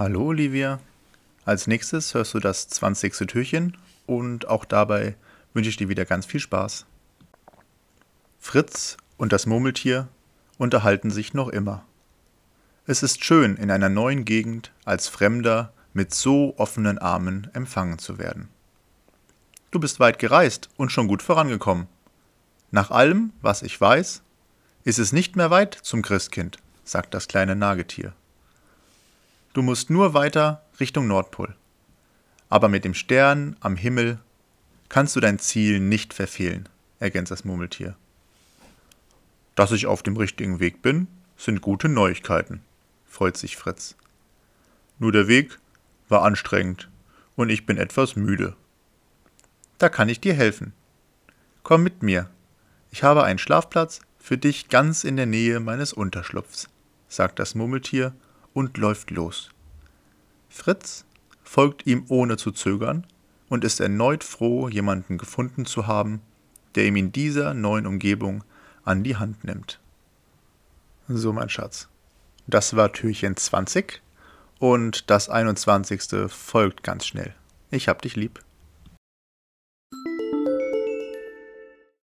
Hallo Olivia. Als nächstes hörst du das 20. Türchen und auch dabei wünsche ich dir wieder ganz viel Spaß. Fritz und das Murmeltier unterhalten sich noch immer. Es ist schön, in einer neuen Gegend als Fremder mit so offenen Armen empfangen zu werden. Du bist weit gereist und schon gut vorangekommen. Nach allem, was ich weiß, ist es nicht mehr weit zum Christkind, sagt das kleine Nagetier. Du musst nur weiter Richtung Nordpol. Aber mit dem Stern am Himmel kannst du dein Ziel nicht verfehlen, ergänzt das Murmeltier. Dass ich auf dem richtigen Weg bin, sind gute Neuigkeiten, freut sich Fritz. Nur der Weg war anstrengend und ich bin etwas müde. Da kann ich dir helfen. Komm mit mir. Ich habe einen Schlafplatz für dich ganz in der Nähe meines Unterschlupfs, sagt das Murmeltier und läuft los. Fritz folgt ihm ohne zu zögern und ist erneut froh, jemanden gefunden zu haben, der ihm in dieser neuen Umgebung an die Hand nimmt. So, mein Schatz. Das war Türchen 20 und das 21. folgt ganz schnell. Ich hab dich lieb.